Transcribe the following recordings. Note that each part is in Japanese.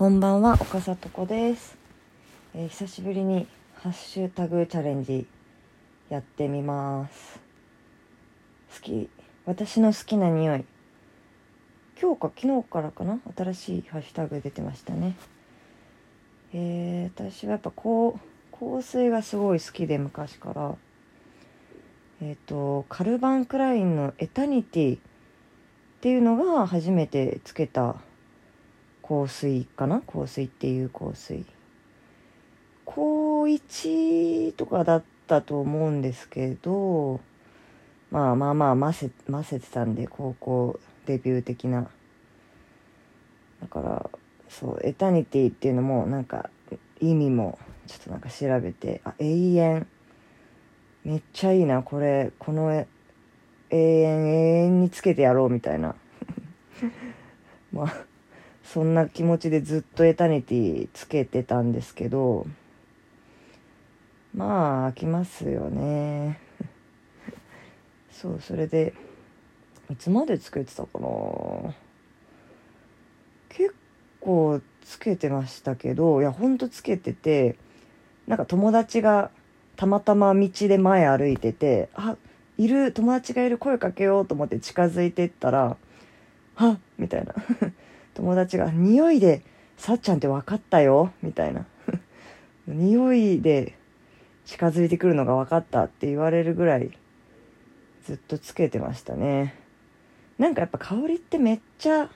こんばんは岡里子です、えー久しぶりにハッシュタグチャレンジやってみます。好き。私の好きな匂い。今日か昨日からかな？新しいハッシュタグ出てましたね。えー、私はやっぱこう香水がすごい好きで昔から。えっ、とカルバン・クラインの「エタニティ」っていうのが初めてつけた香水かな？香水っていう香水。高1とかだったと思うんですけどまあまあまあ混ぜ混ぜてたんで高校デビュー的な。だからそうエタニティっていうのもなんか意味もちょっとなんか調べてあ永遠。めっちゃいいなこれこの永遠永遠につけてやろうみたいな。まあそんな気持ちでずっとエタニティつけてたんですけどまあ飽きますよね そうそれでいつまでつけてたかな結構つけてましたけどいやほんとつけててなんか友達がたまたま道で前歩いててあいる友達がいる声かけようと思って近づいてったら「はっ!」みたいな友達が「匂いでさっちゃんって分かったよ」みたいな。匂いで近づいてくるのが分かったって言われるぐらいずっとつけてましたね。なんかやっぱ香りってめっちゃ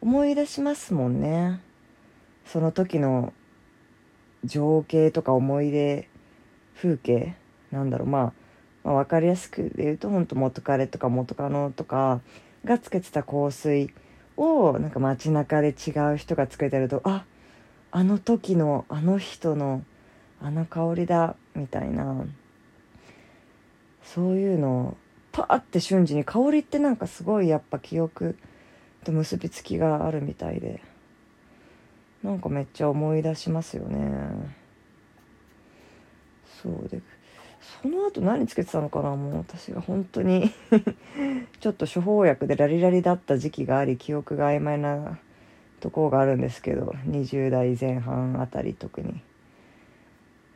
思い出しますもんね。その時の情景とか思い出風景。なんだろうまあまあ、分かりやすく言うと本当元彼とか元カノとかがつけてた香水。をなんか街中で違う人がつけてるとああの時のあの人のあの香りだみたいな。そういうのをパーって瞬時に香りってなんかすごいやっぱ記憶と結びつきがあるみたいで。なんかめっちゃ思い出しますよね。そうでその後何つけてたのかなもう私が本当に。ちょっと処方薬でラリラリだった時期があり記憶が曖昧なところがあるんですけど20代前半あたり特に。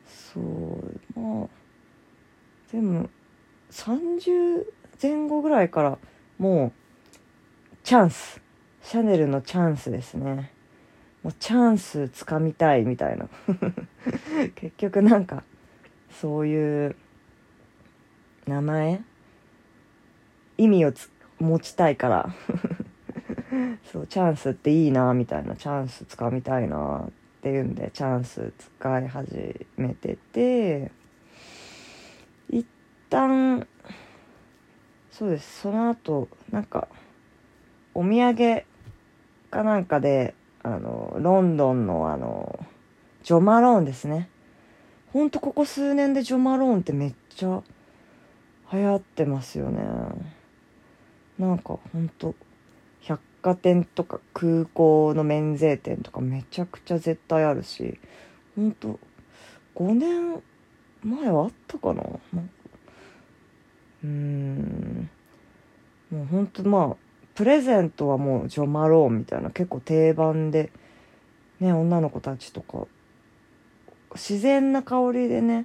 そう。まあでも30前後ぐらいからもうチャンス。シャネルのチャンスですね。もうチャンスつかみたいみたいな。結局なんかそういう名前意味を持ちたいから。そうチャンスっていいなみたいな。チャンスつかみたいなっていうんでチャンス使い始めてて一旦そうです。その後なんかお土産かなんかであのロンドンのあのジョマローンですね。ほんとここ数年でジョマローンってめっちゃ流行ってますよね。なんかほんと百貨店とか空港の免税店とかめちゃくちゃ絶対あるしほんと5年前はあったかな？うん。もうほんとまあプレゼントはもうジョマローみたいな結構定番でね女の子たちとか自然な香りでね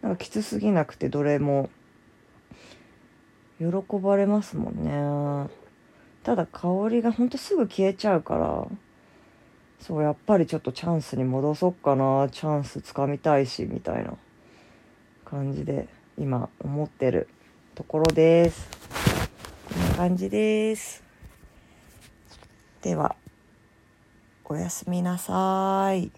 なんかきつすぎなくてどれも喜ばれますもんね。ただ香りがほんとすぐ消えちゃうから。そうやっぱりちょっとチャンスに戻そっかな。チャンスつかみたいしみたいな。感じで今思ってるところです。こんな感じです。ではおやすみなさい。